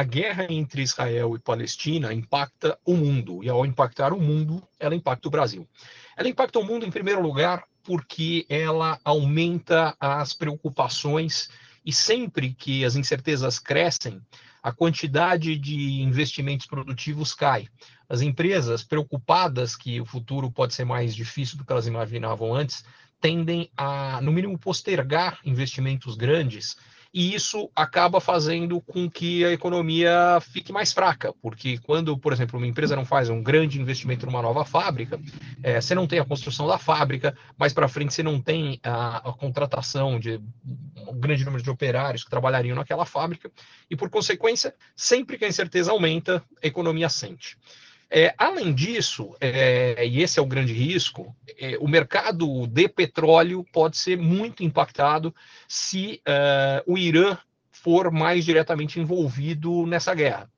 A guerra entre Israel e Palestina impacta o mundo, e ao impactar o mundo, ela impacta o Brasil. Ela impacta o mundo, em primeiro lugar, porque ela aumenta as preocupações e sempre que as incertezas crescem, a quantidade de investimentos produtivos cai. As empresas preocupadas que o futuro pode ser mais difícil do que elas imaginavam antes, tendem a, no mínimo, postergar investimentos grandes e isso acaba fazendo com que a economia fique mais fraca, porque quando, por exemplo, uma empresa não faz um grande investimento numa nova fábrica, é, você não tem a construção da fábrica, mais para frente você não tem a, a, contratação de um grande número de operários que trabalhariam naquela fábrica, e por consequência, sempre que a incerteza aumenta, a economia sente. É, além disso, é, e esse é o grande risco, é, o mercado de petróleo pode ser muito impactado se é, o Irã for mais diretamente envolvido nessa guerra.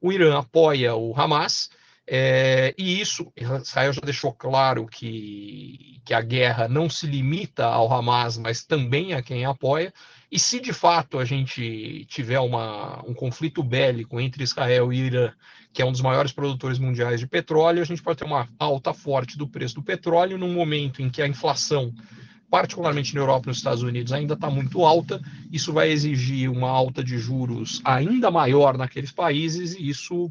O Irã apoia o Hamas, é, e isso, Israel já deixou claro que, que a guerra não se limita ao Hamas, mas também a quem apoia. E se de fato a gente tiver uma, um conflito bélico entre Israel e Irã, que é um dos maiores produtores mundiais de petróleo, a gente pode ter uma alta forte do preço do petróleo num momento em que a inflação, particularmente na Europa e nos Estados Unidos, ainda está muito alta. Isso vai exigir uma alta de juros ainda maior naqueles países e isso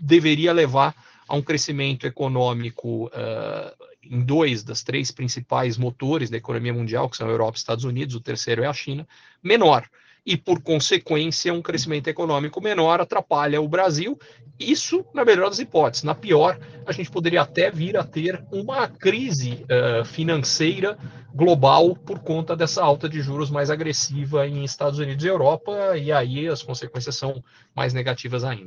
deveria levar a um crescimento econômico uh, em dois das três principais motores da economia mundial, que são a Europa e Estados Unidos, o terceiro é a China, menor. E, por consequência, um crescimento econômico menor atrapalha o Brasil. Isso, na melhor das hipóteses. Na pior, a gente poderia até vir a ter uma crise uh, financeira global por conta dessa alta de juros mais agressiva em Estados Unidos e Europa, e aí as consequências são mais negativas ainda.